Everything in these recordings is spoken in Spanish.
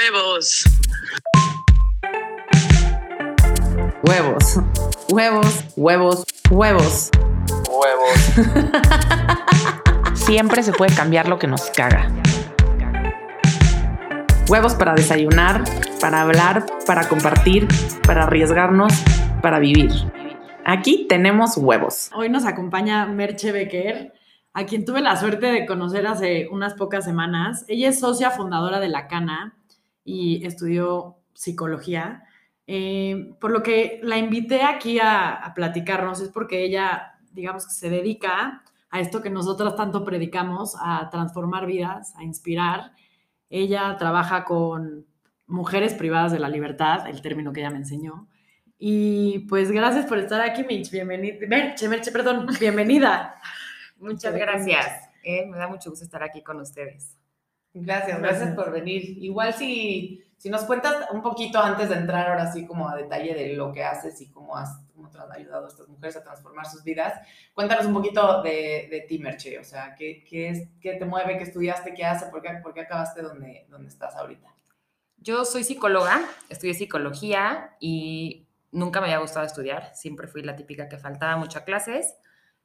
Huevos. Huevos. Huevos, huevos, huevos. Huevos. Siempre se puede cambiar lo que nos caga. Huevos para desayunar, para hablar, para compartir, para arriesgarnos, para vivir. Aquí tenemos huevos. Hoy nos acompaña Merche Becker, a quien tuve la suerte de conocer hace unas pocas semanas. Ella es socia fundadora de La Cana y estudió psicología. Eh, por lo que la invité aquí a, platicarnos es porque ella, digamos que se dedica a esto que nosotras tanto predicamos, a transformar vidas, a inspirar. Ella trabaja con mujeres privadas de la libertad, el término que ella me enseñó. Y pues gracias por estar aquí, Mitch. Bienvenida. Perdón. Bienvenida. Muchas gracias. Eh, me da mucho gusto estar aquí con ustedes. Gracias, gracias por venir. Igual si, si nos cuentas un poquito antes de entrar ahora sí como a detalle de lo que haces y cómo has, cómo te has ayudado a estas mujeres a transformar sus vidas, cuéntanos un poquito de, de ti, Merche. O sea, ¿qué, qué, es, ¿qué te mueve? ¿Qué estudiaste? ¿Qué hace? ¿Por qué, por qué acabaste donde, donde estás ahorita? Yo soy psicóloga, estudié psicología y nunca me había gustado estudiar. Siempre fui la típica que faltaba muchas clases.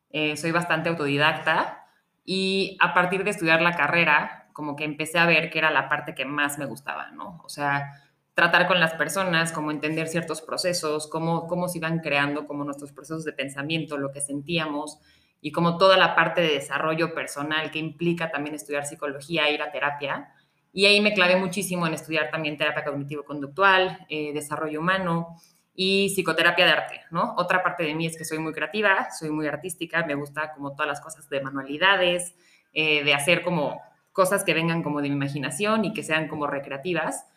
Eh, soy bastante autodidacta y a partir de estudiar la carrera, como que empecé a ver que era la parte que más me gustaba, ¿no? O sea, tratar con las personas, como entender ciertos procesos, cómo, cómo se iban creando como nuestros procesos de pensamiento, lo que sentíamos y como toda la parte de desarrollo personal que implica también estudiar psicología, ir a terapia. Y ahí me clavé muchísimo en estudiar también terapia cognitivo-conductual, eh, desarrollo humano y psicoterapia de arte, ¿no? Otra parte de mí es que soy muy creativa, soy muy artística, me gusta como todas las cosas de manualidades, eh, de hacer como cosas que vengan como de mi imaginación y que sean como recreativas.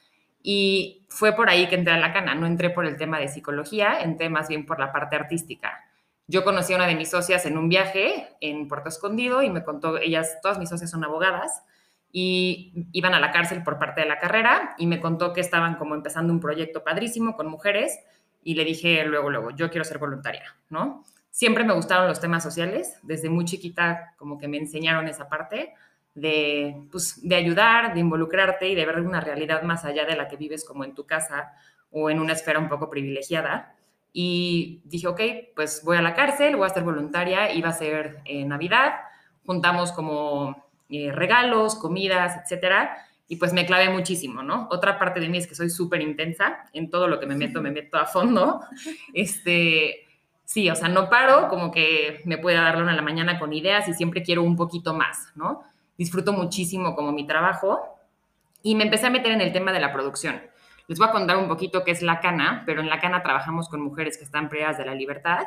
Y fue por ahí que entré a la cana, no entré por el tema de psicología, entré más bien por la parte artística. Yo conocí a una de mis socias en un viaje en Puerto Escondido y me contó, ellas, todas mis socias son abogadas y iban a la cárcel por parte de la carrera y me contó que estaban como empezando un proyecto padrísimo con mujeres y le dije luego, luego, yo quiero ser voluntaria, ¿no? Siempre me gustaron los temas sociales, desde muy chiquita como que me enseñaron esa parte de, pues, de ayudar, de involucrarte y de ver una realidad más allá de la que vives como en tu casa o en una esfera un poco privilegiada. Y dije, ok, pues voy a la cárcel, voy a ser voluntaria, iba a ser eh, Navidad, juntamos como eh, regalos, comidas, etcétera y pues me clavé muchísimo, ¿no? Otra parte de mí es que soy súper intensa, en todo lo que me meto, me meto a fondo. Este, sí, o sea, no paro, como que me puede dar una a la mañana con ideas y siempre quiero un poquito más, ¿no? Disfruto muchísimo como mi trabajo y me empecé a meter en el tema de la producción. Les voy a contar un poquito qué es la cana, pero en la cana trabajamos con mujeres que están privadas de la libertad.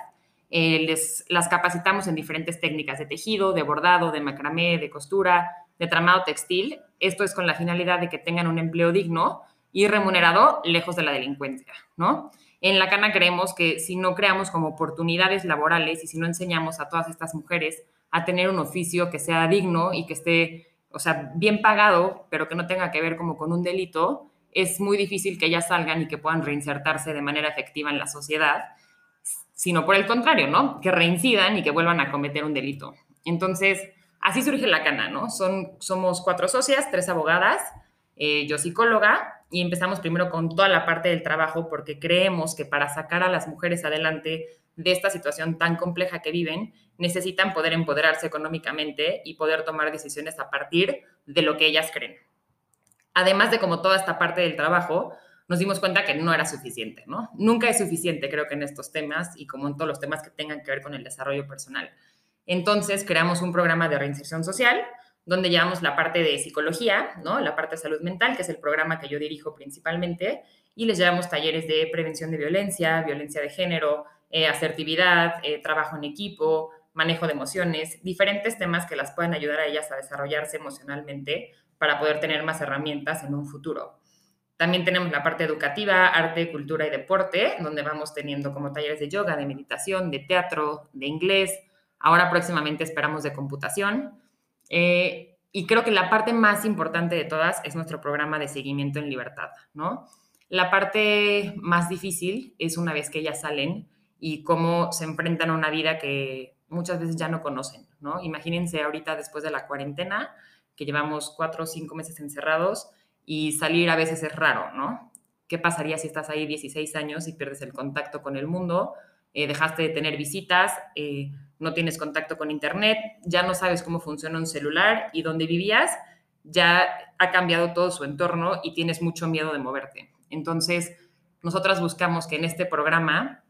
Eh, les, las capacitamos en diferentes técnicas de tejido, de bordado, de macramé, de costura, de tramado textil. Esto es con la finalidad de que tengan un empleo digno y remunerado lejos de la delincuencia, ¿no? En la Cana creemos que si no creamos como oportunidades laborales y si no enseñamos a todas estas mujeres a tener un oficio que sea digno y que esté, o sea, bien pagado, pero que no tenga que ver como con un delito, es muy difícil que ellas salgan y que puedan reinsertarse de manera efectiva en la sociedad, sino por el contrario, ¿no? Que reincidan y que vuelvan a cometer un delito. Entonces, Así surge la cana, ¿no? Son, somos cuatro socias, tres abogadas, eh, yo psicóloga, y empezamos primero con toda la parte del trabajo porque creemos que para sacar a las mujeres adelante de esta situación tan compleja que viven, necesitan poder empoderarse económicamente y poder tomar decisiones a partir de lo que ellas creen. Además de como toda esta parte del trabajo, nos dimos cuenta que no era suficiente, ¿no? Nunca es suficiente, creo que en estos temas y como en todos los temas que tengan que ver con el desarrollo personal. Entonces creamos un programa de reinserción social donde llevamos la parte de psicología, ¿no? La parte de salud mental, que es el programa que yo dirijo principalmente, y les llevamos talleres de prevención de violencia, violencia de género, eh, asertividad, eh, trabajo en equipo, manejo de emociones, diferentes temas que las puedan ayudar a ellas a desarrollarse emocionalmente para poder tener más herramientas en un futuro. También tenemos la parte educativa, arte, cultura y deporte, donde vamos teniendo como talleres de yoga, de meditación, de teatro, de inglés, Ahora próximamente esperamos de computación. Eh, y creo que la parte más importante de todas es nuestro programa de seguimiento en libertad, ¿no? La parte más difícil es una vez que ellas salen y cómo se enfrentan a una vida que muchas veces ya no conocen, ¿no? Imagínense ahorita después de la cuarentena, que llevamos cuatro o cinco meses encerrados y salir a veces es raro, ¿no? ¿Qué pasaría si estás ahí 16 años y pierdes el contacto con el mundo? Eh, dejaste de tener visitas, eh, no tienes contacto con internet, ya no sabes cómo funciona un celular y donde vivías ya ha cambiado todo su entorno y tienes mucho miedo de moverte. Entonces, nosotras buscamos que en este programa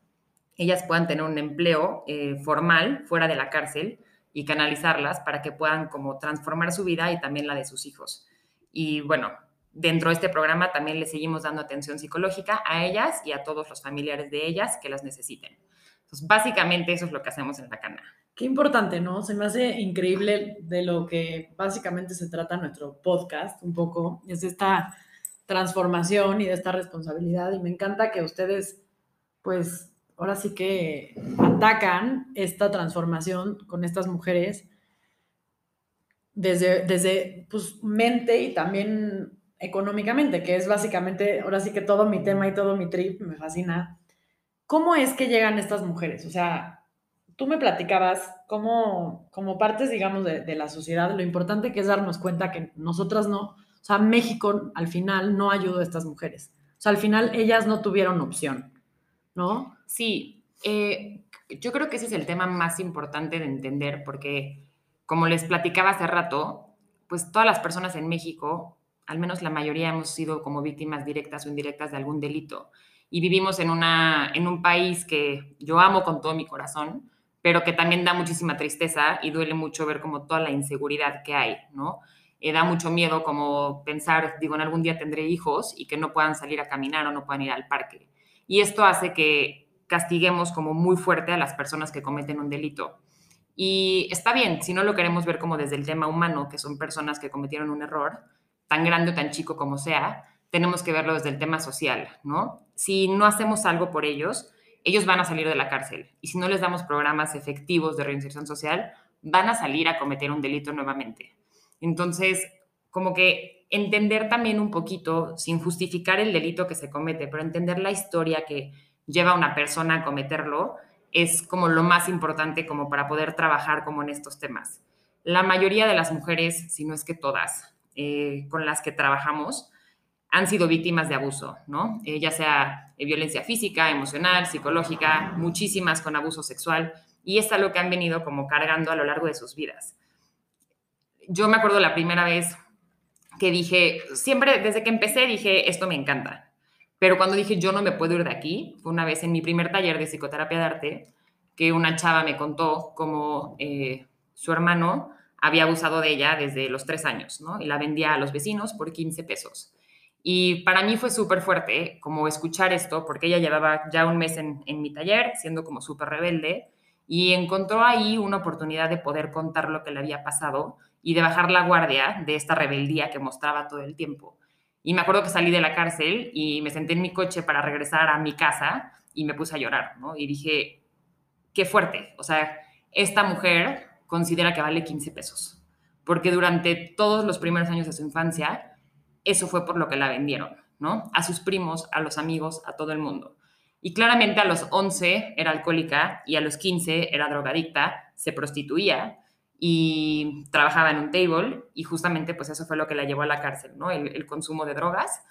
ellas puedan tener un empleo eh, formal fuera de la cárcel y canalizarlas para que puedan como transformar su vida y también la de sus hijos. Y bueno, dentro de este programa también les seguimos dando atención psicológica a ellas y a todos los familiares de ellas que las necesiten. Entonces, básicamente eso es lo que hacemos en la cana. Qué importante, ¿no? Se me hace increíble de lo que básicamente se trata nuestro podcast, un poco, es esta transformación y de esta responsabilidad. Y me encanta que ustedes, pues, ahora sí que atacan esta transformación con estas mujeres desde, desde pues, mente y también económicamente, que es básicamente, ahora sí que todo mi tema y todo mi trip, me fascina ¿Cómo es que llegan estas mujeres? O sea, tú me platicabas cómo, como partes, digamos, de, la sociedad, lo importante que es darnos cuenta que nosotras no, o sea, México al final no ayudó a estas mujeres. O sea, al final ellas no tuvieron opción, ¿no? Sí, eh, yo creo que ese es el tema más importante de entender porque, como les platicaba hace rato, pues todas las personas en México, al menos la mayoría hemos sido como víctimas directas o indirectas de algún delito y vivimos en, una, en un país que yo amo con todo mi corazón, pero que también da muchísima tristeza y duele mucho ver como toda la inseguridad que hay, ¿no? Eh, da mucho miedo como pensar, digo, en algún día tendré hijos y que no puedan salir a caminar o no puedan ir al parque. Y esto hace que castiguemos como muy fuerte a las personas que cometen un delito. Y está bien, si no lo queremos ver como desde el tema humano, que son personas que cometieron un error, tan grande o tan chico como sea, tenemos que verlo desde el tema social, ¿no? Si no hacemos algo por ellos, ellos van a salir de la cárcel. Y si no les damos programas efectivos de reinserción social, van a salir a cometer un delito nuevamente. Entonces, como que entender también un poquito, sin justificar el delito que se comete, pero entender la historia que lleva a una persona a cometerlo, es como lo más importante como para poder trabajar como en estos temas. La mayoría de las mujeres, si no es que todas, eh, con las que trabajamos, han sido víctimas de abuso, ¿no? Eh, ya sea de violencia física, emocional, psicológica, muchísimas con abuso sexual, y es algo que han venido como cargando a lo largo de sus vidas. Yo me acuerdo la primera vez que dije, siempre desde que empecé dije, esto me encanta, pero cuando dije, yo no me puedo ir de aquí, fue una vez en mi primer taller de psicoterapia de arte, que una chava me contó cómo eh, su hermano había abusado de ella desde los tres años, ¿no? Y la vendía a los vecinos por 15 pesos. Y para mí fue súper fuerte como escuchar esto, porque ella llevaba ya un mes en, mi taller, siendo como súper rebelde, y encontró ahí una oportunidad de poder contar lo que le había pasado y de bajar la guardia de esta rebeldía que mostraba todo el tiempo. Y me acuerdo que salí de la cárcel y me senté en mi coche para regresar a mi casa y me puse a llorar, ¿no? Y dije, qué fuerte, o sea, esta mujer considera que vale 15 pesos, porque durante todos los primeros años de su infancia eso fue por lo que la vendieron, ¿no? A sus primos, a los amigos, a todo el mundo. Y claramente a los 11 era alcohólica y a los 15 era drogadicta, se prostituía y trabajaba en un table y justamente pues eso fue lo que la llevó a la cárcel, ¿no? El, consumo de drogas.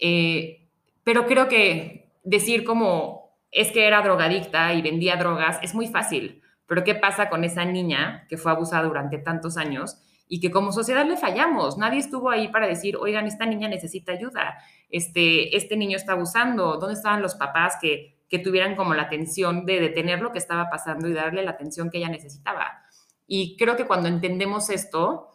Eh, pero creo que decir como es que era drogadicta y vendía drogas es muy fácil, pero ¿qué pasa con esa niña que fue abusada durante tantos años y que como sociedad le fallamos. Nadie estuvo ahí para decir, oigan, esta niña necesita ayuda, este, este niño está abusando, ¿dónde estaban los papás que, que tuvieran como la atención de detener lo que estaba pasando y darle la atención que ella necesitaba? Y creo que cuando entendemos esto,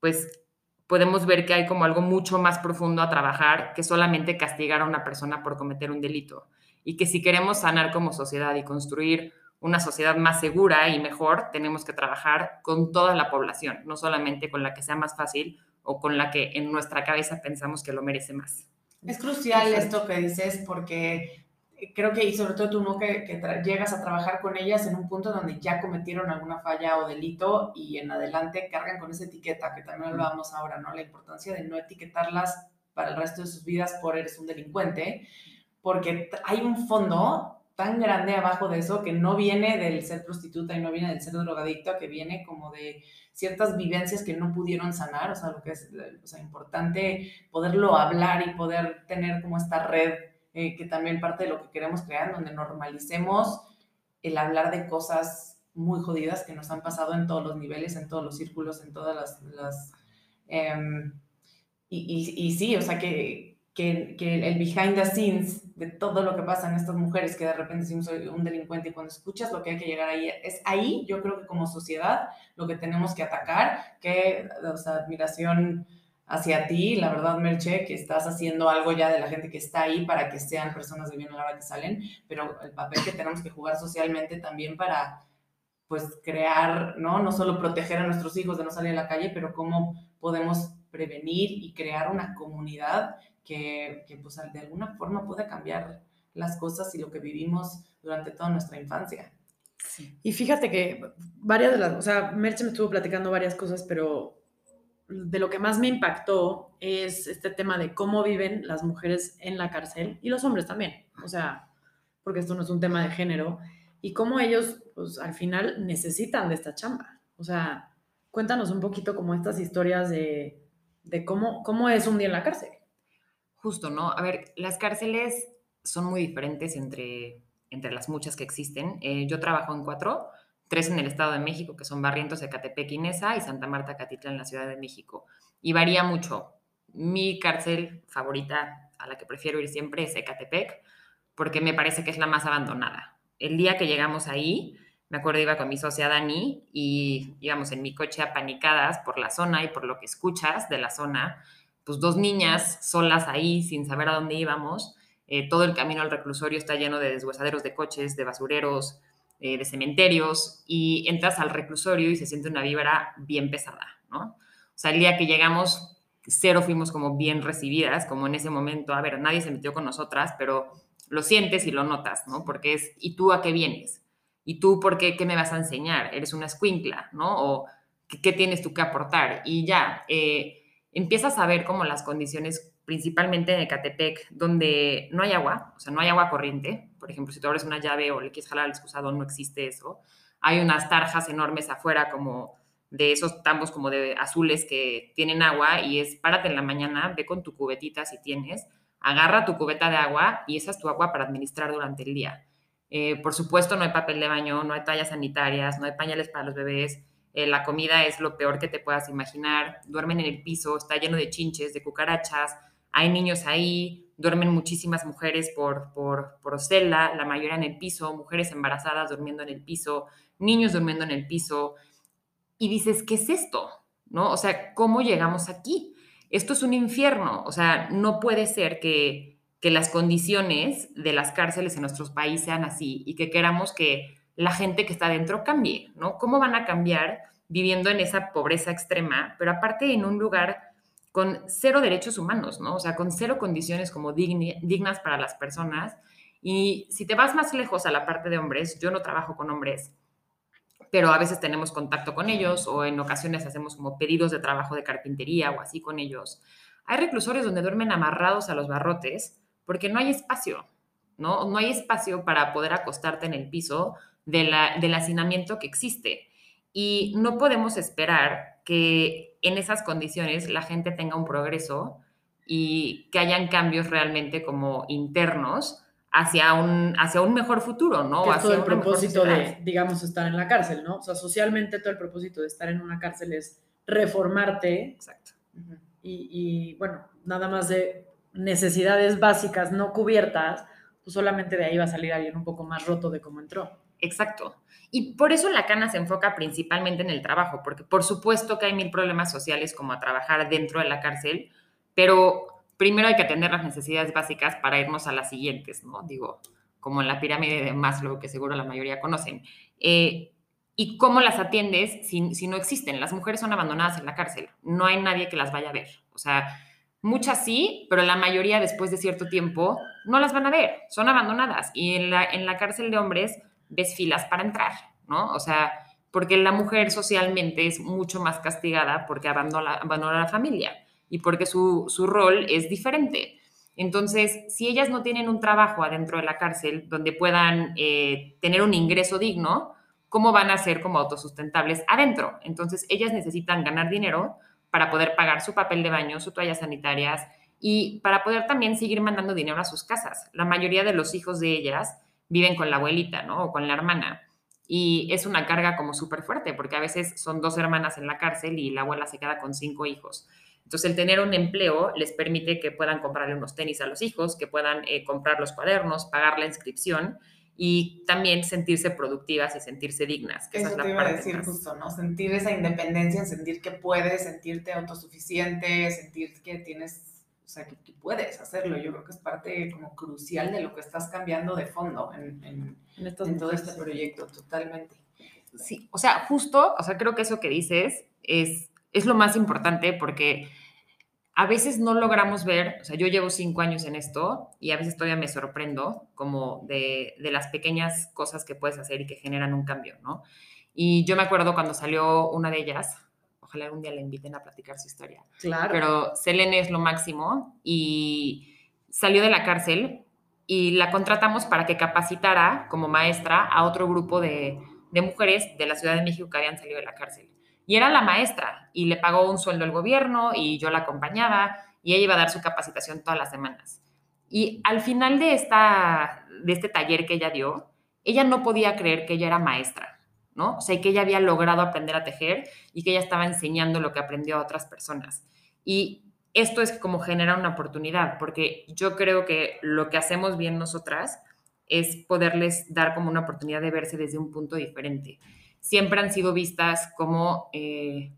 pues podemos ver que hay como algo mucho más profundo a trabajar que solamente castigar a una persona por cometer un delito. Y que si queremos sanar como sociedad y construir una sociedad más segura y mejor, tenemos que trabajar con toda la población, no solamente con la que sea más fácil o con la que en nuestra cabeza pensamos que lo merece más. Es crucial esto que dices porque creo que, y sobre todo tú, ¿no? Que, que llegas a trabajar con ellas en un punto donde ya cometieron alguna falla o delito y en adelante cargan con esa etiqueta, que también hablábamos ahora, ¿no? La importancia de no etiquetarlas para el resto de sus vidas por eres un delincuente, porque hay un fondo tan grande abajo de eso que no viene del ser prostituta y no viene del ser drogadicto, que viene como de ciertas vivencias que no pudieron sanar, o sea, lo que es o sea, importante poderlo hablar y poder tener como esta red, eh, que también parte de lo que queremos crear, donde normalicemos el hablar de cosas muy jodidas que nos han pasado en todos los niveles, en todos los círculos, en todas las... las em, y, sí, o sea, que, que, que, el behind the scenes de todo lo que pasa en estas mujeres que de repente decimos soy un delincuente y cuando escuchas lo que hay que llegar ahí, es ahí yo creo que como sociedad lo que tenemos que atacar, que, o sea, admiración hacia ti, la verdad, Merche, que estás haciendo algo ya de la gente que está ahí para que sean personas de bien a la hora que salen, pero el papel que tenemos que jugar socialmente también para, pues, crear, ¿no? No solo proteger a nuestros hijos de no salir a la calle, pero cómo podemos prevenir y crear una comunidad que, que pues, de alguna forma pueda cambiar las cosas y lo que vivimos durante toda nuestra infancia. Y fíjate que varias de las, o sea, Merche me estuvo platicando varias cosas, pero de lo que más me impactó es este tema de cómo viven las mujeres en la cárcel y los hombres también, o sea, porque esto no es un tema de género, y cómo ellos, pues al final necesitan de esta chamba. O sea, cuéntanos un poquito como estas historias de, cómo, cómo es un día en la cárcel. Justo, ¿no? A ver, las cárceles son muy diferentes entre, entre las muchas que existen. Eh, yo trabajo en cuatro tres en el Estado de México, que son Barrientos, Ecatepec y Nesa, y Santa Marta, Catitla en la Ciudad de México. Y varía mucho. Mi cárcel favorita, a la que prefiero ir siempre, es Ecatepec, porque me parece que es la más abandonada. El día que llegamos ahí, me acuerdo iba con mi socia Dani y íbamos en mi coche apanicadas por la zona y por lo que escuchas de la zona, pues dos niñas solas ahí sin saber a dónde íbamos. Eh, todo el camino al reclusorio está lleno de deshuesaderos de coches, de basureros, eh, de cementerios y entras al reclusorio y se siente una vibra bien pesada, ¿no? O sea, el día que llegamos, cero fuimos como bien recibidas, como en ese momento, a ver, nadie se metió con nosotras, pero lo sientes y lo notas, ¿no? Porque es, ¿y tú a qué vienes? ¿Y tú por qué, qué me vas a enseñar? Eres una escuincla, ¿no? O ¿qué, tienes tú que aportar? Y ya, eh, empiezas a ver como las condiciones principalmente en Ecatepec, donde no hay agua, o sea, no hay agua corriente. Por ejemplo, si tú abres una llave o le quieres jalar al excusado, no existe eso. Hay unas tarjas enormes afuera como de esos tambos como de azules que tienen agua y es párate en la mañana, ve con tu cubetita si tienes, agarra tu cubeta de agua y esa es tu agua para administrar durante el día. Eh, por supuesto, no hay papel de baño, no hay tallas sanitarias, no hay pañales para los bebés. Eh, la comida es lo peor que te puedas imaginar. Duermen en el piso, está lleno de chinches, de cucarachas, hay niños ahí, duermen muchísimas mujeres por, por, por celda, la mayoría en el piso, mujeres embarazadas durmiendo en el piso, niños durmiendo en el piso. Y dices, ¿qué es esto? ¿No? O sea, ¿cómo llegamos aquí? Esto es un infierno. O sea, no puede ser que, que las condiciones de las cárceles en nuestros países sean así y que queramos que la gente que está dentro cambie, ¿no? ¿Cómo van a cambiar viviendo en esa pobreza extrema, pero aparte en un lugar con cero derechos humanos, ¿no? O sea, con cero condiciones como dignas para las personas. Y si te vas más lejos a la parte de hombres, yo no trabajo con hombres, pero a veces tenemos contacto con ellos o en ocasiones hacemos como pedidos de trabajo de carpintería o así con ellos. Hay reclusorios donde duermen amarrados a los barrotes porque no hay espacio, ¿no? No hay espacio para poder acostarte en el piso de la, del hacinamiento que existe. Y no podemos esperar que en esas condiciones la gente tenga un progreso y que hayan cambios realmente como internos hacia un, hacia un mejor futuro, ¿no? Que hacia todo el propósito de, digamos, estar en la cárcel, ¿no? O sea, socialmente todo el propósito de estar en una cárcel es reformarte. Exacto. Y, y bueno, nada más de necesidades básicas no cubiertas, pues solamente de ahí va a salir alguien un poco más roto de cómo entró. Exacto. Y por eso la cana se enfoca principalmente en el trabajo, porque por supuesto que hay mil problemas sociales como a trabajar dentro de la cárcel, pero primero hay que atender las necesidades básicas para irnos a las siguientes, ¿no? Digo, como en la pirámide de Maslow, que seguro la mayoría conocen. Eh, ¿Y cómo las atiendes si, no existen? Las mujeres son abandonadas en la cárcel, no hay nadie que las vaya a ver. O sea, muchas sí, pero la mayoría después de cierto tiempo no las van a ver, son abandonadas. Y en la cárcel de hombres ves filas para entrar, ¿no? O sea, porque la mujer socialmente es mucho más castigada porque abandona, abandona la familia y porque su, su, rol es diferente. Entonces, si ellas no tienen un trabajo adentro de la cárcel donde puedan eh, tener un ingreso digno, ¿cómo van a ser como autosustentables adentro? Entonces, ellas necesitan ganar dinero para poder pagar su papel de baño, sus toallas sanitarias y para poder también seguir mandando dinero a sus casas. La mayoría de los hijos de ellas viven con la abuelita, ¿no? O con la hermana. Y es una carga como súper fuerte, porque a veces son dos hermanas en la cárcel y la abuela se queda con cinco hijos. Entonces, el tener un empleo les permite que puedan comprarle unos tenis a los hijos, que puedan eh, comprar los cuadernos, pagar la inscripción y también sentirse productivas y sentirse dignas. Que Eso es la te iba a decir justo, ¿no? Sentir esa independencia, sentir que puedes, sentirte autosuficiente, sentir que tienes, o sea, que, puedes hacerlo. Yo creo que es parte como crucial de lo que estás cambiando de fondo en, en, en todo este proyecto, totalmente. Sí, o sea, justo, o sea, creo que eso que dices es, es lo más importante porque a veces no logramos ver, o sea, yo llevo cinco años en esto y a veces todavía me sorprendo como de, las pequeñas cosas que puedes hacer y que generan un cambio, ¿no? Y yo me acuerdo cuando salió una de ellas, ojalá algún día la inviten a platicar su historia. Claro. Pero Selene es lo máximo y salió de la cárcel y la contratamos para que capacitara como maestra a otro grupo de, de mujeres de la Ciudad de México que habían salido de la cárcel. Y era la maestra y le pagó un sueldo el gobierno y yo la acompañaba y ella iba a dar su capacitación todas las semanas. Y al final de, esta, de este taller que ella dio, ella no podía creer que ella era maestra, ¿no? O sea, que ella había logrado aprender a tejer y que ella estaba enseñando lo que aprendió a otras personas. Y esto es como genera una oportunidad, porque yo creo que lo que hacemos bien nosotras es poderles dar como una oportunidad de verse desde un punto diferente siempre han sido vistas como eh,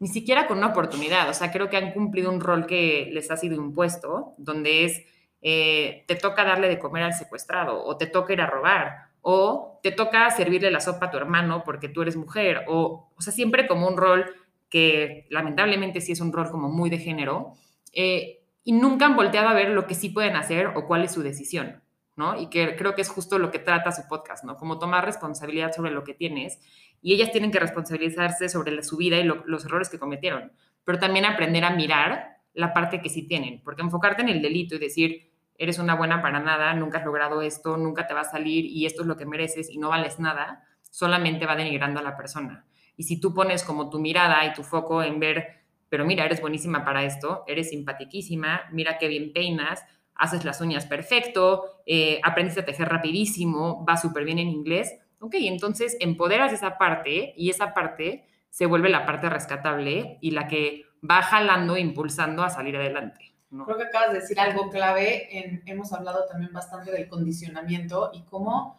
ni siquiera con una oportunidad. O sea, creo que han cumplido un rol que les ha sido impuesto, donde es, eh, te toca darle de comer al secuestrado, o te toca ir a robar, o te toca servirle la sopa a tu hermano porque tú eres mujer, o, o sea, siempre como un rol que lamentablemente sí es un rol como muy de género, eh, y nunca han volteado a ver lo que sí pueden hacer o cuál es su decisión. ¿no? Y que creo que es justo lo que trata su podcast, ¿no? Como tomar responsabilidad sobre lo que tienes y ellas tienen que responsabilizarse sobre su vida y los errores que cometieron, pero también aprender a mirar la parte que sí tienen, porque enfocarte en el delito y decir, eres una buena para nada, nunca has logrado esto, nunca te va a salir y esto es lo que mereces y no vales nada, solamente va denigrando a la persona. Y si tú pones como tu mirada y tu foco en ver, pero mira, eres buenísima para esto, eres simpatiquísima, mira qué bien peinas, haces las uñas perfecto, eh, aprendiste a tejer rapidísimo, va súper bien en inglés. Ok, entonces empoderas esa parte y esa parte se vuelve la parte rescatable y la que va jalando, impulsando a salir adelante. Creo que acabas de decir algo clave. hemos hablado también bastante del condicionamiento y cómo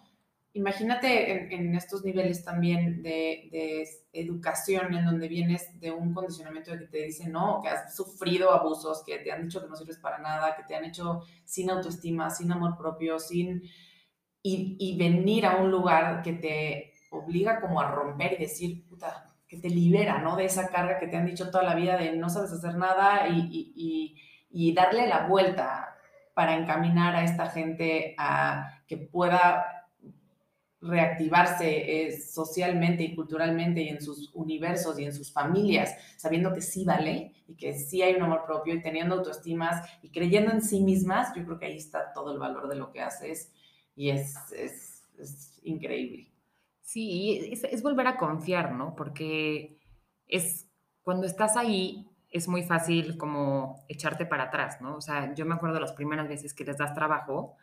imagínate en, estos niveles también de, educación en donde vienes de un condicionamiento de que te dicen no, que has sufrido abusos, que te han dicho que no sirves para nada, que te han hecho sin autoestima, sin amor propio, sin... Y, venir a un lugar que te obliga como a romper y decir, puta, que te libera, ¿no? De esa carga que te han dicho toda la vida de no sabes hacer nada y, y darle la vuelta para encaminar a esta gente a que pueda reactivarse eh, socialmente y culturalmente y en sus universos y en sus familias, sabiendo que sí vale y que sí hay un amor propio y teniendo autoestimas y creyendo en sí mismas, yo creo que ahí está todo el valor de lo que haces y es, es, increíble. Sí, es, es, volver a confiar, ¿no? Porque es cuando estás ahí es muy fácil como echarte para atrás, ¿no? O sea, yo me acuerdo las primeras veces que les das trabajo,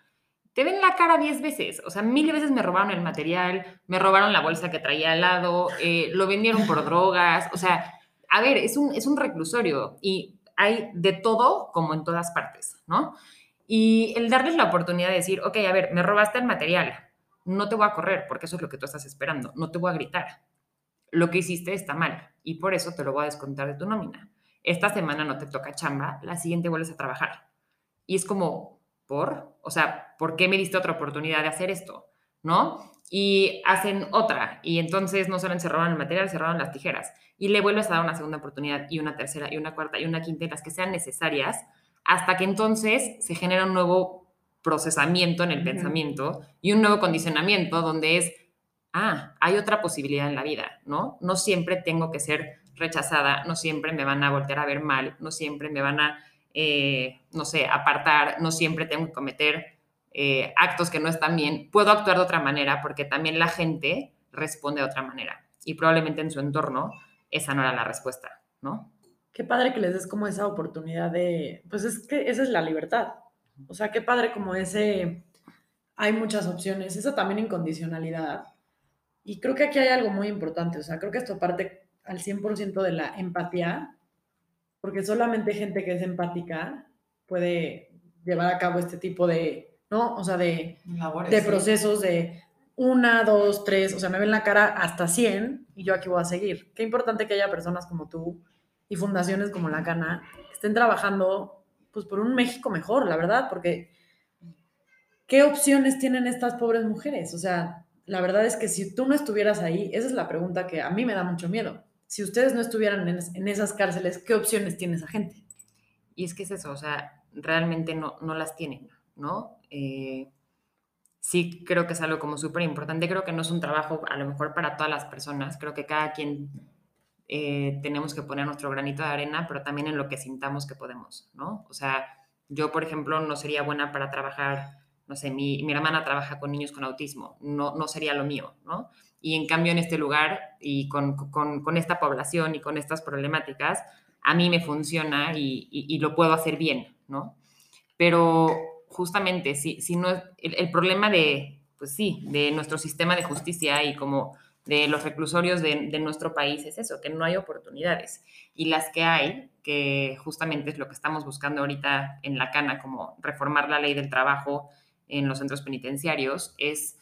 te ven la cara diez veces. O sea, mil veces me robaron el material, me robaron la bolsa que traía al lado, eh, lo vendieron por drogas. O sea, a ver, es un, es un reclusorio y hay de todo como en todas partes, ¿no? Y el darles la oportunidad de decir, ok, a ver, me robaste el material, no te voy a correr porque eso es lo que tú estás esperando, no te voy a gritar. Lo que hiciste está mal y por eso te lo voy a descontar de tu nómina. Esta semana no te toca chamba, la siguiente vuelves a trabajar. Y es como, ¿por? O sea, ¿por qué me diste otra oportunidad de hacer esto? ¿No? Y hacen otra, y entonces no solo roban el material, roban las tijeras. Y le vuelves a dar una segunda oportunidad, y una tercera, y una cuarta, y una quinta, las que sean necesarias, hasta que entonces se genera un nuevo procesamiento en el pensamiento y un nuevo condicionamiento donde es, ah, hay otra posibilidad en la vida, ¿no? No siempre tengo que ser rechazada, no siempre me van a voltear a ver mal, no siempre me van a eh, no sé, apartar, no siempre tengo que cometer eh, actos que no están bien, puedo actuar de otra manera porque también la gente responde de otra manera y probablemente en su entorno esa no era la respuesta, ¿no? Qué padre que les des como esa oportunidad de, pues es que esa es la libertad. O sea, qué padre como ese, hay muchas opciones, esa también incondicionalidad. Y creo que aquí hay algo muy importante, o sea, creo que esto parte al 100% de la empatía, porque solamente gente que es empática puede llevar a cabo este tipo de, ¿no? O sea, de, de procesos de una, dos, tres, o sea, me ven la cara hasta 100 y yo aquí voy a seguir. Qué importante que haya personas como tú y fundaciones como la Cana que estén trabajando pues por un México mejor, la verdad, porque ¿qué opciones tienen estas pobres mujeres? O sea, la verdad es que si tú no estuvieras ahí, esa es la pregunta que a mí me da mucho miedo. Si ustedes no estuvieran en, esas cárceles, ¿qué opciones tiene esa gente? Y es que es eso, o sea, realmente no, no las tienen, ¿no? Eh, sí creo que es algo como súper importante. Creo que no es un trabajo a lo mejor para todas las personas. Creo que cada quien eh, tenemos que poner nuestro granito de arena, pero también en lo que sintamos que podemos, ¿no? O sea, yo, por ejemplo, no sería buena para trabajar, no sé, mi, mi hermana trabaja con niños con autismo, no, no sería lo mío, ¿no? Y en cambio en este lugar y con, con, esta población y con estas problemáticas, a mí me funciona y, y, lo puedo hacer bien, ¿no? Pero justamente, si, si no, el, el, problema de, pues sí, de nuestro sistema de justicia y como de los reclusorios de, de, nuestro país es eso, que no hay oportunidades. Y las que hay, que justamente es lo que estamos buscando ahorita en la cana, como reformar la ley del trabajo en los centros penitenciarios, es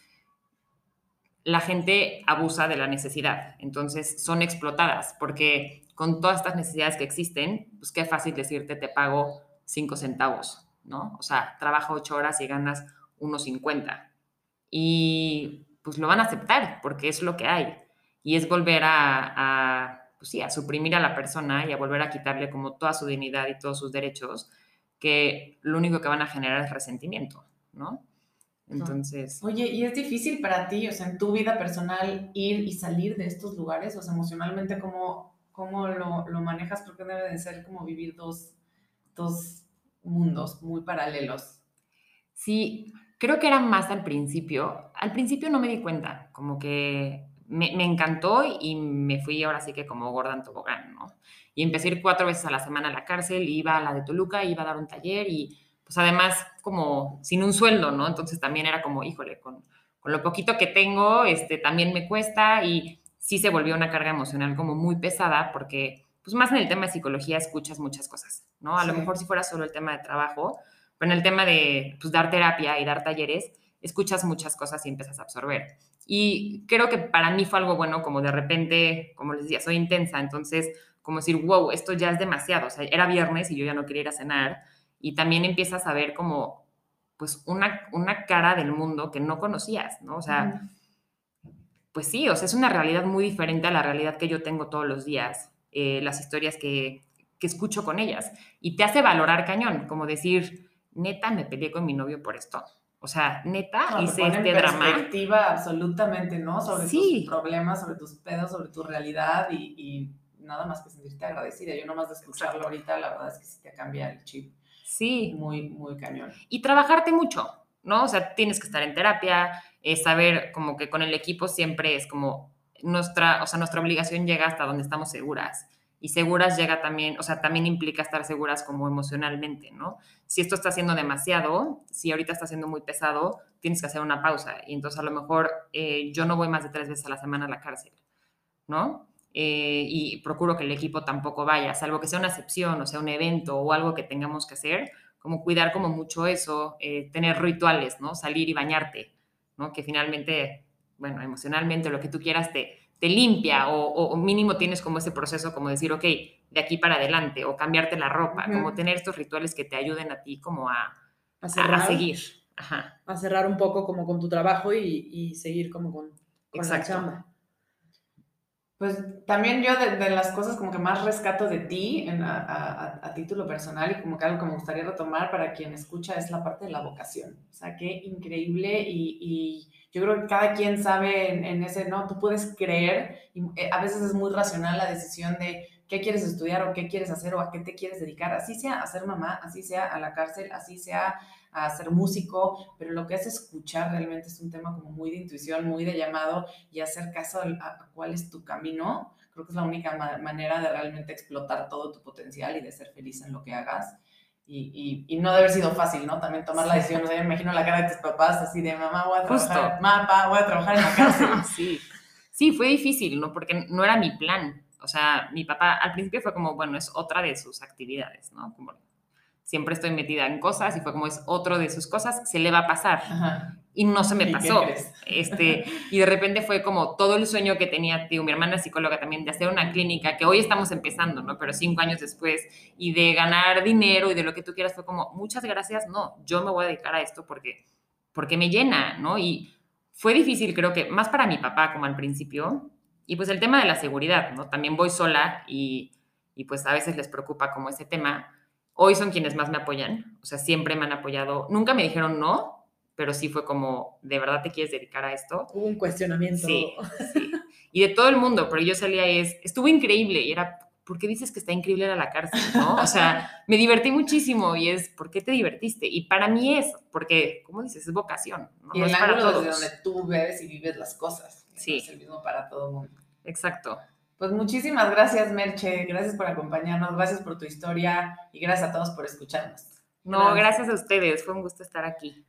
la gente abusa de la necesidad. Entonces son explotadas, porque con todas estas necesidades que existen, pues qué fácil decirte, te pago cinco centavos, ¿no? O sea, trabaja ocho horas y ganas unos 50. Y pues lo van a aceptar porque es lo que hay. Y es volver a, pues sí, a suprimir a la persona y a volver a quitarle como toda su dignidad y todos sus derechos, que lo único que van a generar es resentimiento, ¿no? Entonces... Oye, ¿y es difícil para ti, o sea, en tu vida personal, ir y salir de estos lugares? O sea, emocionalmente, ¿cómo, cómo lo, lo manejas? Porque debe de ser como vivir dos, dos mundos muy paralelos. Sí, creo que era más al principio. Al principio no me di cuenta, como que me, me, encantó y me fui ahora sí que como gorda en tobogán, ¿no? Y empecé a ir cuatro veces a la semana a la cárcel, iba a la de Toluca, iba a dar un taller y pues además como sin un sueldo, ¿no? Entonces también era como, híjole, con, con lo poquito que tengo, este, también me cuesta y sí se volvió una carga emocional como muy pesada porque, pues más en el tema de psicología escuchas muchas cosas, ¿no? A sí. lo mejor si fuera solo el tema de trabajo, pero en el tema de pues, dar terapia y dar talleres, escuchas muchas cosas y empiezas a absorber. Y creo que para mí fue algo bueno, como de repente, como les decía, soy intensa, entonces como decir, wow, esto ya es demasiado, o sea, era viernes y yo ya no quería ir a cenar, y también empiezas a ver como, pues, una, una cara del mundo que no conocías, ¿no? O sea, pues sí, o sea, es una realidad muy diferente a la realidad que yo tengo todos los días, eh, las historias que, que escucho con ellas, y te hace valorar cañón, como decir, neta, me peleé con mi novio por esto. O sea, neta, no, hice este drama. perspectiva absolutamente, ¿no? Sobre sí. tus problemas, sobre tus pedos, sobre tu realidad y, y, nada más que sentirte agradecida. Yo nomás de escucharlo ahorita, la verdad es que sí te cambia el chip. Sí. Muy, muy cañón. Y trabajarte mucho, ¿no? O sea, tienes que estar en terapia, eh, saber como que con el equipo siempre es como nuestra, o sea, nuestra obligación llega hasta donde estamos seguras y seguras llega también, o sea, también implica estar seguras como emocionalmente, ¿no? Si esto está haciendo demasiado, si ahorita está siendo muy pesado, tienes que hacer una pausa. Y entonces a lo mejor eh, yo no voy más de tres veces a la semana a la cárcel, ¿no? Eh, y procuro que el equipo tampoco vaya, salvo que sea una excepción, o sea, un evento o algo que tengamos que hacer, como cuidar como mucho eso, eh, tener rituales, ¿no? Salir y bañarte, ¿no? Que finalmente, bueno, emocionalmente, lo que tú quieras te te limpia o, o, mínimo tienes como ese proceso como decir, ok, de aquí para adelante o cambiarte la ropa, uh -huh. como tener estos rituales que te ayuden a ti como a, a, cerrar, a seguir. Ajá. A cerrar un poco como con tu trabajo y, y seguir como con, con la chamba. Pues también yo de, de, las cosas como que más rescato de ti en, a, a, a, título personal y como que algo que me gustaría retomar para quien escucha es la parte de la vocación. O sea, qué increíble y, y yo creo que cada quien sabe en, en, ese, ¿no? Tú puedes creer, y eh, a veces es muy racional la decisión de qué quieres estudiar o qué quieres hacer o a qué te quieres dedicar, así sea a ser mamá, así sea a la cárcel, así sea a ser músico, pero lo que es escuchar realmente es un tema como muy de intuición, muy de llamado y hacer caso a, cuál es tu camino. Creo que es la única manera de realmente explotar todo tu potencial y de ser feliz en lo que hagas. Y, y, no debe haber sido fácil, ¿no? También tomar la decisión, o sea, yo me imagino la cara de tus papás así de mamá, voy a trabajar, mamá, voy a trabajar en la cárcel. sí. sí, fue difícil, ¿no? Porque no era mi plan. O sea, mi papá al principio fue como, bueno, es otra de sus actividades, ¿no? Como siempre estoy metida en cosas y fue como es otro de sus cosas, se le va a pasar. Y no se me pasó. Este, y de repente fue como todo el sueño que tenía, tío, mi hermana psicóloga también, de hacer una clínica, que hoy estamos empezando, ¿no? Pero cinco años después, y de ganar dinero y de lo que tú quieras, fue como, muchas gracias, no, yo me voy a dedicar a esto porque, porque me llena, ¿no? Y fue difícil, creo que, más para mi papá como al principio, y pues el tema de la seguridad, ¿no? También voy sola y, y pues a veces les preocupa como ese tema Hoy son quienes más me apoyan, o sea, siempre me han apoyado. Nunca me dijeron no, pero sí fue como, ¿de verdad te quieres dedicar a esto? Hubo un cuestionamiento. Sí, sí. Y de todo el mundo, pero yo salía y es, estuvo increíble y era, ¿por qué dices que está increíble a la cárcel? ¿no? O sea, me divertí muchísimo y es, ¿por qué te divertiste? Y para mí es, porque, ¿cómo dices? Es vocación. ¿no? Y el es ángulo desde donde tú ves y vives las cosas. Sí. Es el mismo para todo el mundo. Exacto. Pues muchísimas gracias, Merche. Gracias por acompañarnos, gracias por tu historia y gracias a todos por escucharnos. No, gracias a ustedes. Fue un gusto estar aquí.